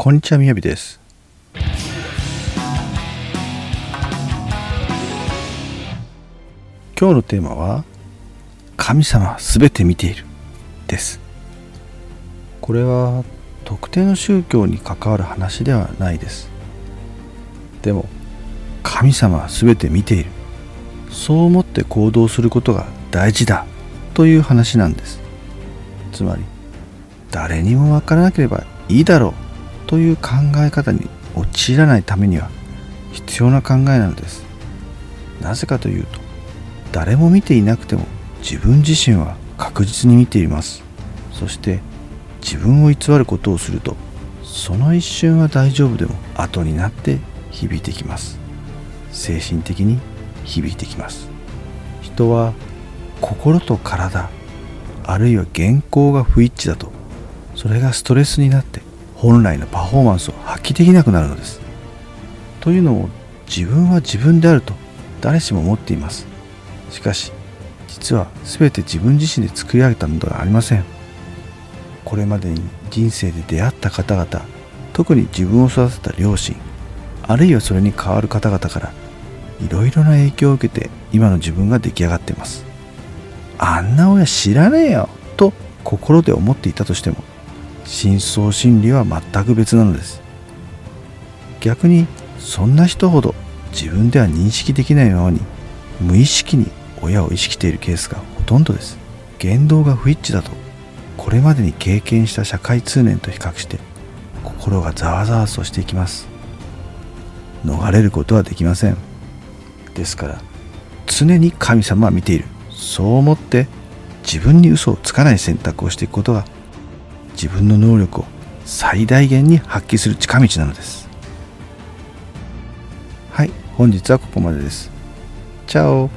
こんにちはみやびです。今日のテーマは神様すべて見ているです。これは特定の宗教に関わる話ではないです。でも神様はすべて見ている。そう思って行動することが大事だという話なんです。つまり誰にもわからなければいいだろう。という考え方に陥らないためには必要な考えなのです。なぜかというと誰も見ていなくても自分自身は確実に見ています。そして自分を偽ることをするとその一瞬は大丈夫でも後になって響いてきます。精神的に響いてきます。人は心と体あるいは原稿が不一致だとそれがストレスになって本来のパフォーマンスを発揮できなくなるのです。というのも自分は自分であると誰しも思っています。しかし実は全て自分自身で作り上げたのではありません。これまでに人生で出会った方々特に自分を育てた両親あるいはそれに代わる方々からいろいろな影響を受けて今の自分が出来上がっています。あんな親知らねえよと心で思っていたとしても深層心理は全く別なのです。逆にそんな人ほど自分では認識できないままに無意識に親を意識しているケースがほとんどです。言動が不一致だとこれまでに経験した社会通念と比較して心がざわざわとしていきます。逃れることはできません。ですから常に神様は見ている。そう思って自分に嘘をつかない選択をしていくことが自分の能力を最大限に発揮する近道なのです。はい本日はここまでです。チャオ。